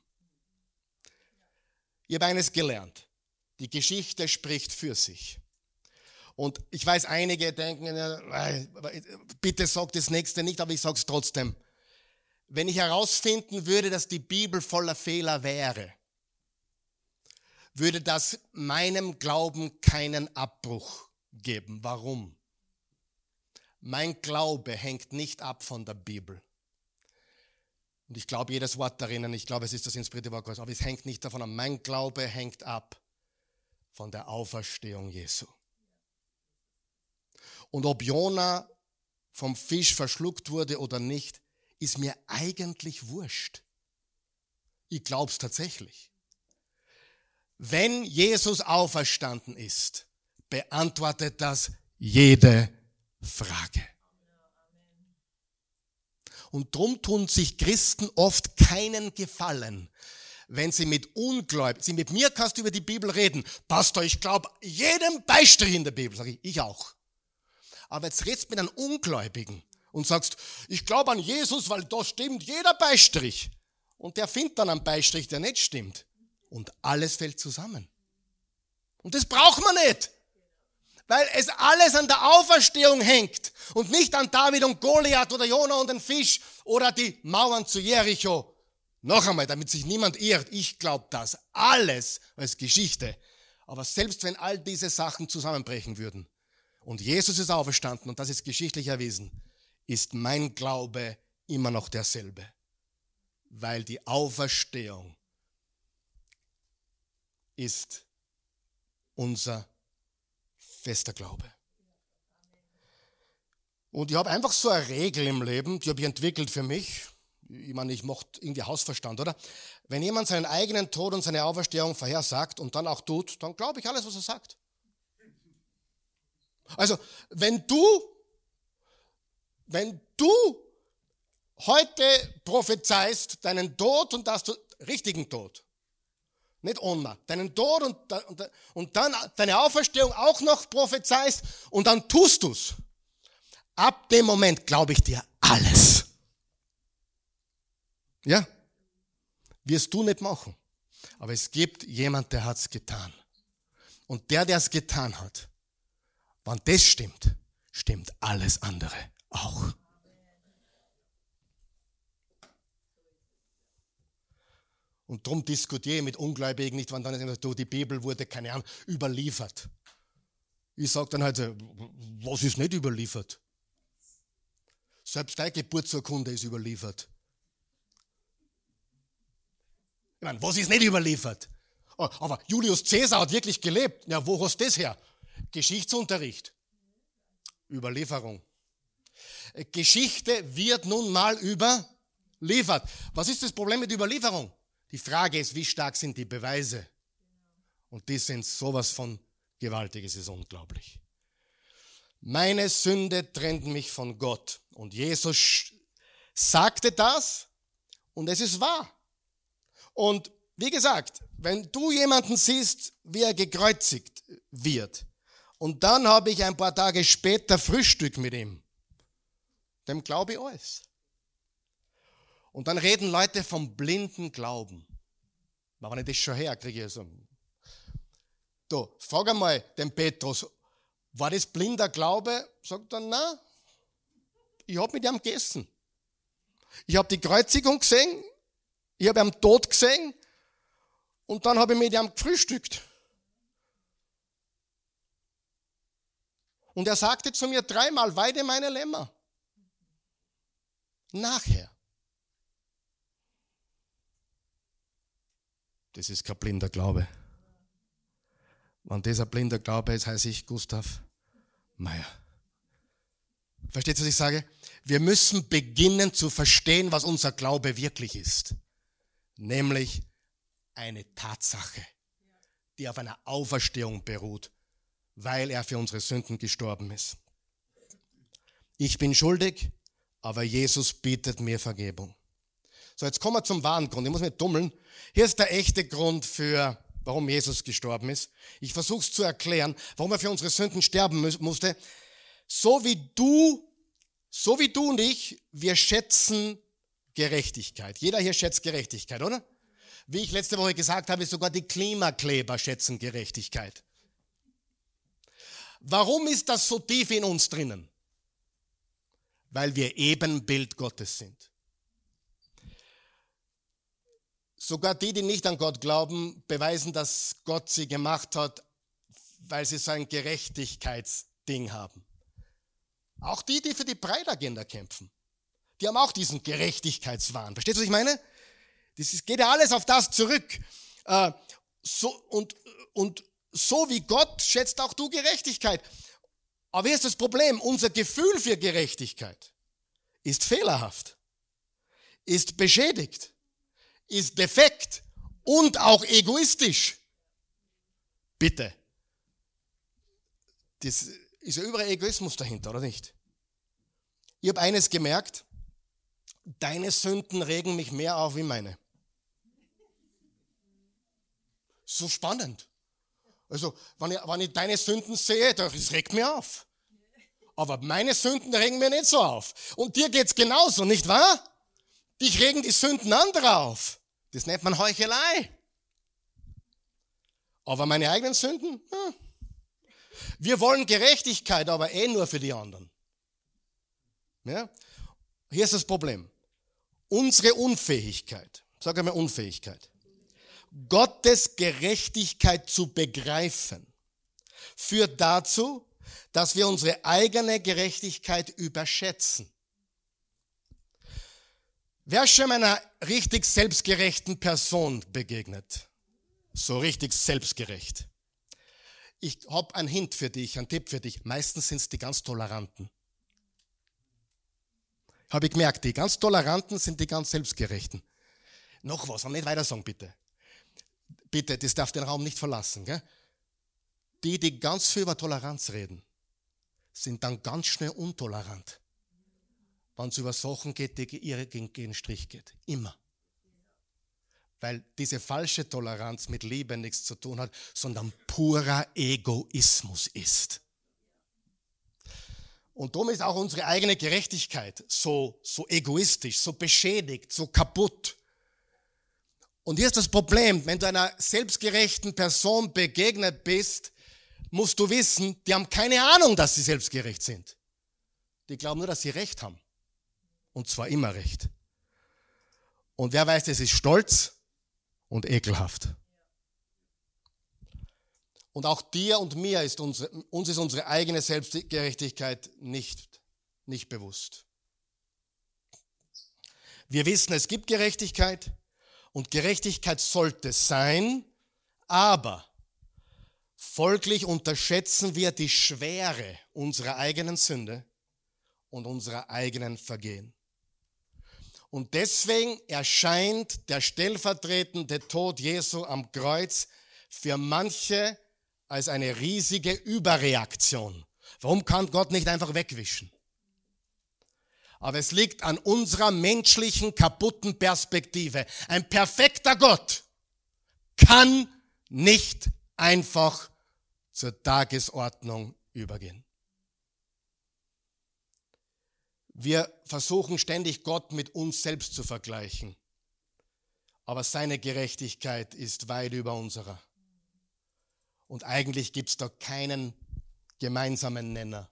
Ich habe eines gelernt. Die Geschichte spricht für sich. Und ich weiß, einige denken, bitte sag das nächste nicht, aber ich sage es trotzdem. Wenn ich herausfinden würde, dass die Bibel voller Fehler wäre, würde das meinem Glauben keinen Abbruch geben. Warum? Mein Glaube hängt nicht ab von der Bibel. Und ich glaube jedes Wort darin, ich glaube, es ist das inspirierte Wort Gottes, aber es hängt nicht davon ab. Mein Glaube hängt ab von der Auferstehung Jesu. Und ob Jona vom Fisch verschluckt wurde oder nicht, ist mir eigentlich wurscht. Ich glaube es tatsächlich. Wenn Jesus auferstanden ist, beantwortet das jede Frage. Und drum tun sich Christen oft keinen Gefallen, wenn sie mit Ungläubigen, sie mit mir kannst du über die Bibel reden. Pastor, ich glaube jedem Beistrich in der Bibel, sage ich, ich auch. Aber jetzt redest du mit einem Ungläubigen und sagst, ich glaube an Jesus, weil da stimmt jeder Beistrich. Und der findet dann einen Beistrich, der nicht stimmt und alles fällt zusammen. Und das braucht man nicht, weil es alles an der Auferstehung hängt und nicht an David und Goliath oder Jona und den Fisch oder die Mauern zu Jericho. Noch einmal, damit sich niemand irrt, ich glaube das alles als Geschichte. Aber selbst wenn all diese Sachen zusammenbrechen würden und Jesus ist auferstanden und das ist geschichtlich erwiesen, ist mein Glaube immer noch derselbe, weil die Auferstehung ist unser fester Glaube. Und ich habe einfach so eine Regel im Leben, die habe ich entwickelt für mich. Ich meine, ich mochte irgendwie Hausverstand, oder? Wenn jemand seinen eigenen Tod und seine Auferstehung vorhersagt und dann auch tut, dann glaube ich alles, was er sagt. Also, wenn du, wenn du heute prophezeist deinen Tod und dass du richtigen Tod, nicht Ohnmacht, deinen Tod und, und, und dann deine Auferstehung auch noch prophezeist und dann tust du's. Ab dem Moment glaube ich dir alles. Ja? Wirst du nicht machen. Aber es gibt jemand, der hat's getan. Und der, der es getan hat, wenn das stimmt, stimmt alles andere auch. Und darum diskutiere ich mit Ungläubigen nicht, wenn dann du, die Bibel wurde, keine Ahnung, überliefert. Ich sage dann halt, was ist nicht überliefert? Selbst deine Geburtsurkunde ist überliefert. Ich meine, was ist nicht überliefert? Oh, aber Julius Caesar hat wirklich gelebt. Ja, wo hast du das her? Geschichtsunterricht. Überlieferung. Geschichte wird nun mal überliefert. Was ist das Problem mit Überlieferung? Die Frage ist, wie stark sind die Beweise? Und die sind sowas von gewaltig, es ist unglaublich. Meine Sünde trennt mich von Gott. Und Jesus sagte das und es ist wahr. Und wie gesagt, wenn du jemanden siehst, wie er gekreuzigt wird, und dann habe ich ein paar Tage später Frühstück mit ihm, dem glaube ich alles. Und dann reden Leute vom blinden Glauben. Aber wenn ich das schon her, kriege ich so. Du, frag einmal den Petrus, war das blinder Glaube? Sagt er, na, ich habe mit ihm gegessen. Ich habe die Kreuzigung gesehen, ich habe ihn tot gesehen und dann habe ich mit ihm gefrühstückt. Und er sagte zu mir dreimal, weide meine Lämmer. Nachher. Das ist kein blinder Glaube. Wenn dieser blinder Glaube ist, heiße ich Gustav Meier. Versteht ihr, was ich sage? Wir müssen beginnen zu verstehen, was unser Glaube wirklich ist. Nämlich eine Tatsache, die auf einer Auferstehung beruht, weil er für unsere Sünden gestorben ist. Ich bin schuldig, aber Jesus bietet mir Vergebung. So, jetzt kommen wir zum wahren Grund. Ich muss mich dummeln. Hier ist der echte Grund für, warum Jesus gestorben ist. Ich versuche es zu erklären, warum er für unsere Sünden sterben musste. So wie du, so wie du und ich, wir schätzen Gerechtigkeit. Jeder hier schätzt Gerechtigkeit, oder? Wie ich letzte Woche gesagt habe, sogar die Klimakleber schätzen Gerechtigkeit. Warum ist das so tief in uns drinnen? Weil wir Ebenbild Gottes sind. Sogar die, die nicht an Gott glauben, beweisen, dass Gott sie gemacht hat, weil sie so ein Gerechtigkeitsding haben. Auch die, die für die Breitagenda kämpfen, die haben auch diesen Gerechtigkeitswahn. Verstehst du, was ich meine? Das geht ja alles auf das zurück. Äh, so, und, und so wie Gott schätzt auch du Gerechtigkeit. Aber hier ist das Problem, unser Gefühl für Gerechtigkeit ist fehlerhaft, ist beschädigt, ist defekt und auch egoistisch. Bitte. Das ist ja überall Egoismus dahinter, oder nicht? Ich habe eines gemerkt, deine Sünden regen mich mehr auf wie meine. So spannend. Also, wenn ich, wenn ich deine Sünden sehe, das regt mich auf. Aber meine Sünden regen mir nicht so auf. Und dir geht's genauso, nicht wahr? Dich regen die Sünden anderer auf. Das nennt man Heuchelei. Aber meine eigenen Sünden? Hm. Wir wollen Gerechtigkeit, aber eh nur für die anderen. Ja? Hier ist das Problem. Unsere Unfähigkeit, sag einmal Unfähigkeit, Gottes Gerechtigkeit zu begreifen, führt dazu, dass wir unsere eigene Gerechtigkeit überschätzen. Wer schon einer richtig selbstgerechten Person begegnet? So richtig selbstgerecht. Ich habe einen Hint für dich, einen Tipp für dich. Meistens sind es die ganz Toleranten. Habe ich gemerkt, die ganz Toleranten sind die ganz Selbstgerechten. Noch was, nicht weiter sagen, bitte. Bitte, das darf den Raum nicht verlassen. Gell? Die, die ganz viel über Toleranz reden, sind dann ganz schnell untolerant. Wenn es über Sachen geht, die ihr gegen den Strich geht. Immer. Weil diese falsche Toleranz mit Liebe nichts zu tun hat, sondern purer Egoismus ist. Und darum ist auch unsere eigene Gerechtigkeit so, so egoistisch, so beschädigt, so kaputt. Und hier ist das Problem, wenn du einer selbstgerechten Person begegnet bist, musst du wissen, die haben keine Ahnung, dass sie selbstgerecht sind. Die glauben nur, dass sie Recht haben. Und zwar immer Recht. Und wer weiß, das ist stolz und ekelhaft. Und auch dir und mir ist unsere, uns ist unsere eigene Selbstgerechtigkeit nicht, nicht bewusst. Wir wissen, es gibt Gerechtigkeit und Gerechtigkeit sollte sein, aber folglich unterschätzen wir die Schwere unserer eigenen Sünde und unserer eigenen Vergehen. Und deswegen erscheint der stellvertretende Tod Jesu am Kreuz für manche als eine riesige Überreaktion. Warum kann Gott nicht einfach wegwischen? Aber es liegt an unserer menschlichen, kaputten Perspektive. Ein perfekter Gott kann nicht einfach zur Tagesordnung übergehen. Wir versuchen ständig Gott mit uns selbst zu vergleichen. Aber seine Gerechtigkeit ist weit über unserer. Und eigentlich gibt es da keinen gemeinsamen Nenner.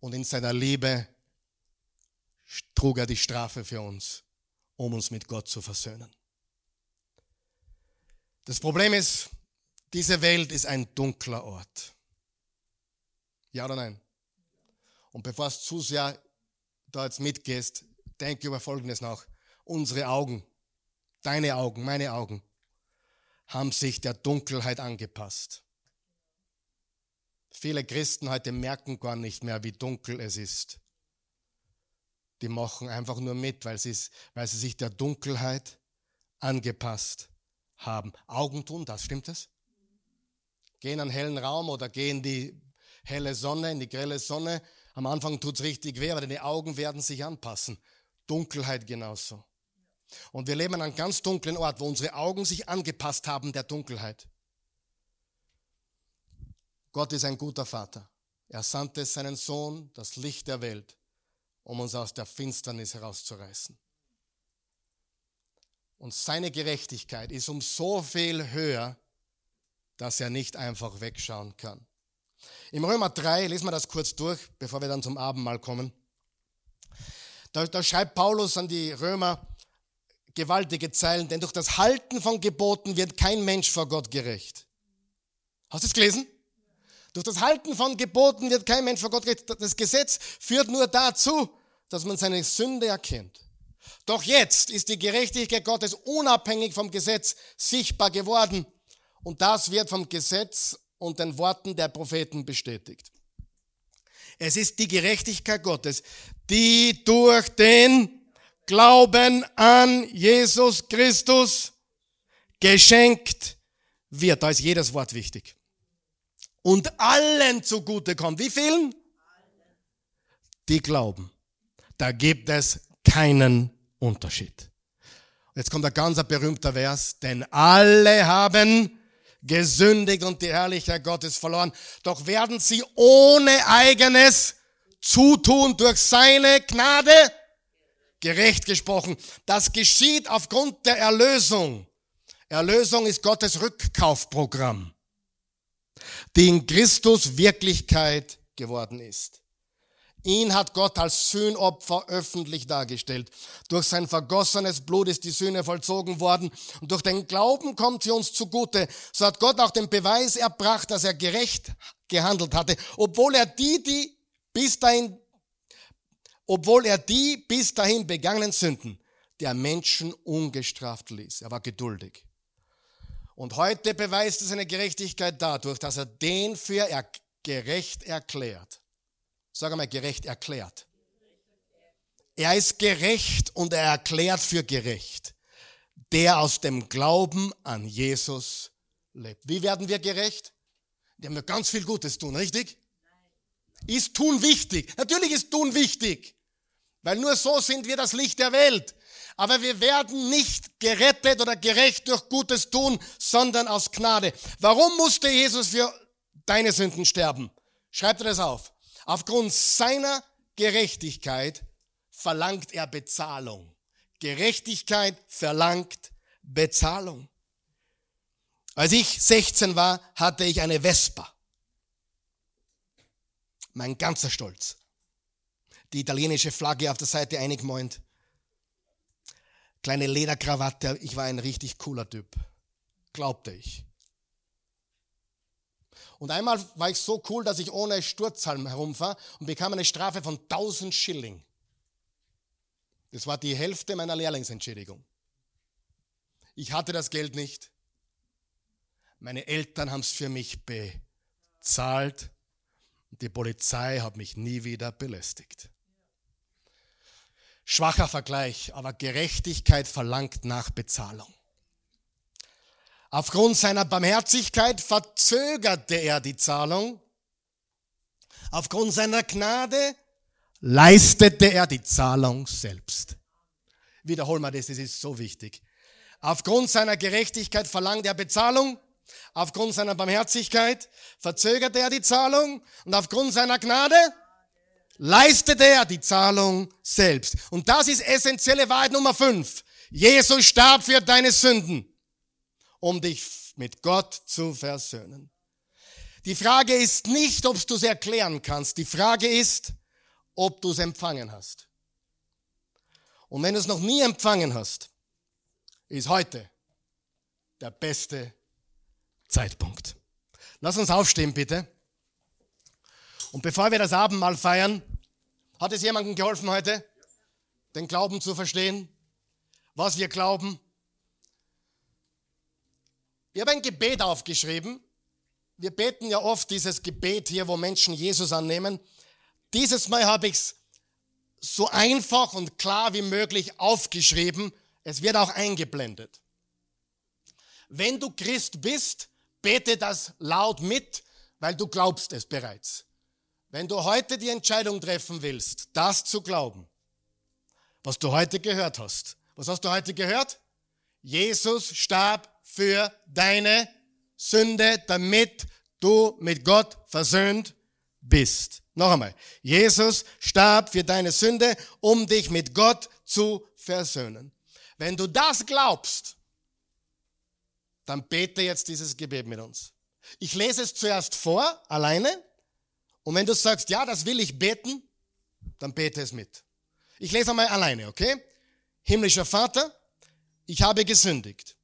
Und in seiner Liebe trug er die Strafe für uns, um uns mit Gott zu versöhnen. Das Problem ist, diese Welt ist ein dunkler Ort. Ja oder nein? Und bevor du zu sehr da jetzt mitgehst, denke über Folgendes nach. Unsere Augen, deine Augen, meine Augen, haben sich der Dunkelheit angepasst. Viele Christen heute merken gar nicht mehr, wie dunkel es ist. Die machen einfach nur mit, weil sie, weil sie sich der Dunkelheit angepasst haben. Augen tun das, stimmt das? Gehen in einen hellen Raum oder gehen die helle Sonne, in die grelle Sonne. Am Anfang tut es richtig weh, aber deine Augen werden sich anpassen. Dunkelheit genauso. Und wir leben an einem ganz dunklen Ort, wo unsere Augen sich angepasst haben der Dunkelheit. Gott ist ein guter Vater. Er sandte seinen Sohn, das Licht der Welt, um uns aus der Finsternis herauszureißen. Und seine Gerechtigkeit ist um so viel höher, dass er nicht einfach wegschauen kann. Im Römer 3, lesen wir das kurz durch, bevor wir dann zum Abendmahl kommen. Da, da schreibt Paulus an die Römer, gewaltige Zeilen, denn durch das Halten von Geboten wird kein Mensch vor Gott gerecht. Hast du es gelesen? Durch das Halten von Geboten wird kein Mensch vor Gott gerecht. Das Gesetz führt nur dazu, dass man seine Sünde erkennt. Doch jetzt ist die Gerechtigkeit Gottes unabhängig vom Gesetz sichtbar geworden. Und das wird vom Gesetz und den Worten der Propheten bestätigt. Es ist die Gerechtigkeit Gottes, die durch den Glauben an Jesus Christus geschenkt wird. Da ist jedes Wort wichtig. Und allen zugute kommt. Wie vielen? Die glauben. Da gibt es keinen Unterschied. Jetzt kommt ein ganz berühmter Vers, denn alle haben gesündigt und die Herrlichkeit Gottes verloren. Doch werden sie ohne eigenes Zutun durch seine Gnade gerecht gesprochen. Das geschieht aufgrund der Erlösung. Erlösung ist Gottes Rückkaufprogramm, die in Christus Wirklichkeit geworden ist. Ihn hat Gott als Sühnopfer öffentlich dargestellt. Durch sein vergossenes Blut ist die Sühne vollzogen worden und durch den Glauben kommt sie uns zugute. So hat Gott auch den Beweis erbracht, dass er gerecht gehandelt hatte, obwohl er die, die bis dahin obwohl er die bis dahin begangenen Sünden der Menschen ungestraft ließ. Er war geduldig. Und heute beweist er seine Gerechtigkeit dadurch, dass er den für er gerecht erklärt. Sag einmal, gerecht erklärt. Er ist gerecht und er erklärt für gerecht, der aus dem Glauben an Jesus lebt. Wie werden wir gerecht? Wir haben ganz viel Gutes tun, richtig? Ist tun wichtig? Natürlich ist tun wichtig. Weil nur so sind wir das Licht der Welt. Aber wir werden nicht gerettet oder gerecht durch Gutes tun, sondern aus Gnade. Warum musste Jesus für deine Sünden sterben? Schreibt er das auf. Aufgrund seiner Gerechtigkeit verlangt er Bezahlung. Gerechtigkeit verlangt Bezahlung. Als ich 16 war, hatte ich eine Vespa. Mein ganzer Stolz die italienische Flagge auf der Seite eingemalt. Kleine Lederkrawatte, ich war ein richtig cooler Typ. Glaubte ich. Und einmal war ich so cool, dass ich ohne Sturzhalm herumfahre und bekam eine Strafe von 1000 Schilling. Das war die Hälfte meiner Lehrlingsentschädigung. Ich hatte das Geld nicht. Meine Eltern haben es für mich bezahlt. Die Polizei hat mich nie wieder belästigt. Schwacher Vergleich, aber Gerechtigkeit verlangt nach Bezahlung. Aufgrund seiner Barmherzigkeit verzögerte er die Zahlung. Aufgrund seiner Gnade leistete er die Zahlung selbst. Wiederholen wir das, das ist so wichtig. Aufgrund seiner Gerechtigkeit verlangt er Bezahlung. Aufgrund seiner Barmherzigkeit verzögerte er die Zahlung. Und aufgrund seiner Gnade leistete er die Zahlung selbst. Und das ist essentielle Wahrheit Nummer fünf. Jesus starb für deine Sünden um dich mit Gott zu versöhnen. Die Frage ist nicht, ob du es erklären kannst. Die Frage ist, ob du es empfangen hast. Und wenn du es noch nie empfangen hast, ist heute der beste Zeitpunkt. Lass uns aufstehen, bitte. Und bevor wir das Abendmahl feiern, hat es jemandem geholfen heute, den Glauben zu verstehen, was wir glauben? Ich habe ein Gebet aufgeschrieben. Wir beten ja oft dieses Gebet hier, wo Menschen Jesus annehmen. Dieses Mal habe ich es so einfach und klar wie möglich aufgeschrieben. Es wird auch eingeblendet. Wenn du Christ bist, bete das laut mit, weil du glaubst es bereits. Wenn du heute die Entscheidung treffen willst, das zu glauben, was du heute gehört hast. Was hast du heute gehört? Jesus starb für deine Sünde, damit du mit Gott versöhnt bist. Noch einmal. Jesus starb für deine Sünde, um dich mit Gott zu versöhnen. Wenn du das glaubst, dann bete jetzt dieses Gebet mit uns. Ich lese es zuerst vor, alleine. Und wenn du sagst, ja, das will ich beten, dann bete es mit. Ich lese einmal alleine, okay? Himmlischer Vater, ich habe gesündigt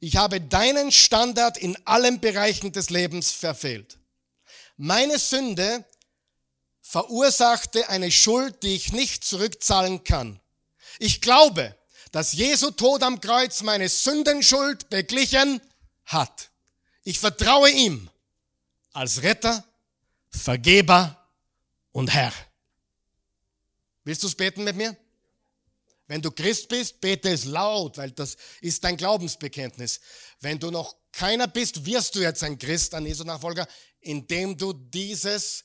ich habe deinen Standard in allen Bereichen des Lebens verfehlt. Meine Sünde verursachte eine Schuld, die ich nicht zurückzahlen kann. Ich glaube, dass Jesu Tod am Kreuz meine Sündenschuld beglichen hat. Ich vertraue ihm als Retter, Vergeber und Herr. Willst du es beten mit mir? Wenn du Christ bist, bete es laut, weil das ist dein Glaubensbekenntnis. Wenn du noch keiner bist, wirst du jetzt ein Christ, ein Jesu Nachfolger, indem du dieses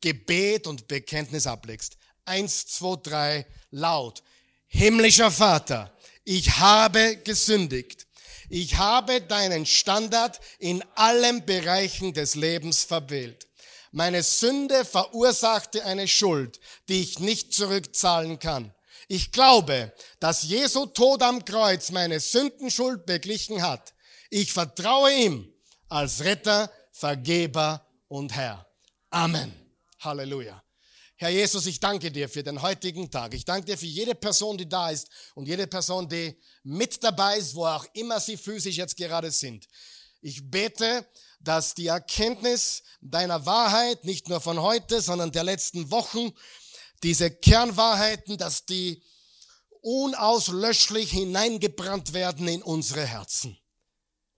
Gebet und Bekenntnis ablegst. Eins, zwei, drei, laut. Himmlischer Vater, ich habe gesündigt. Ich habe deinen Standard in allen Bereichen des Lebens verwählt. Meine Sünde verursachte eine Schuld, die ich nicht zurückzahlen kann. Ich glaube, dass Jesu Tod am Kreuz meine Sündenschuld beglichen hat. Ich vertraue ihm als Retter, Vergeber und Herr. Amen. Halleluja. Herr Jesus, ich danke dir für den heutigen Tag. Ich danke dir für jede Person, die da ist und jede Person, die mit dabei ist, wo auch immer sie physisch jetzt gerade sind. Ich bete, dass die Erkenntnis deiner Wahrheit, nicht nur von heute, sondern der letzten Wochen, diese Kernwahrheiten, dass die unauslöschlich hineingebrannt werden in unsere Herzen.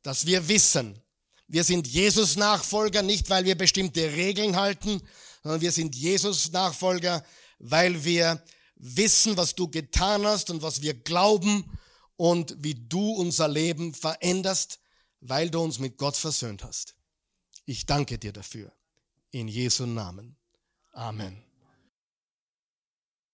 Dass wir wissen, wir sind Jesus Nachfolger, nicht weil wir bestimmte Regeln halten, sondern wir sind Jesus Nachfolger, weil wir wissen, was du getan hast und was wir glauben und wie du unser Leben veränderst, weil du uns mit Gott versöhnt hast. Ich danke dir dafür. In Jesu Namen. Amen.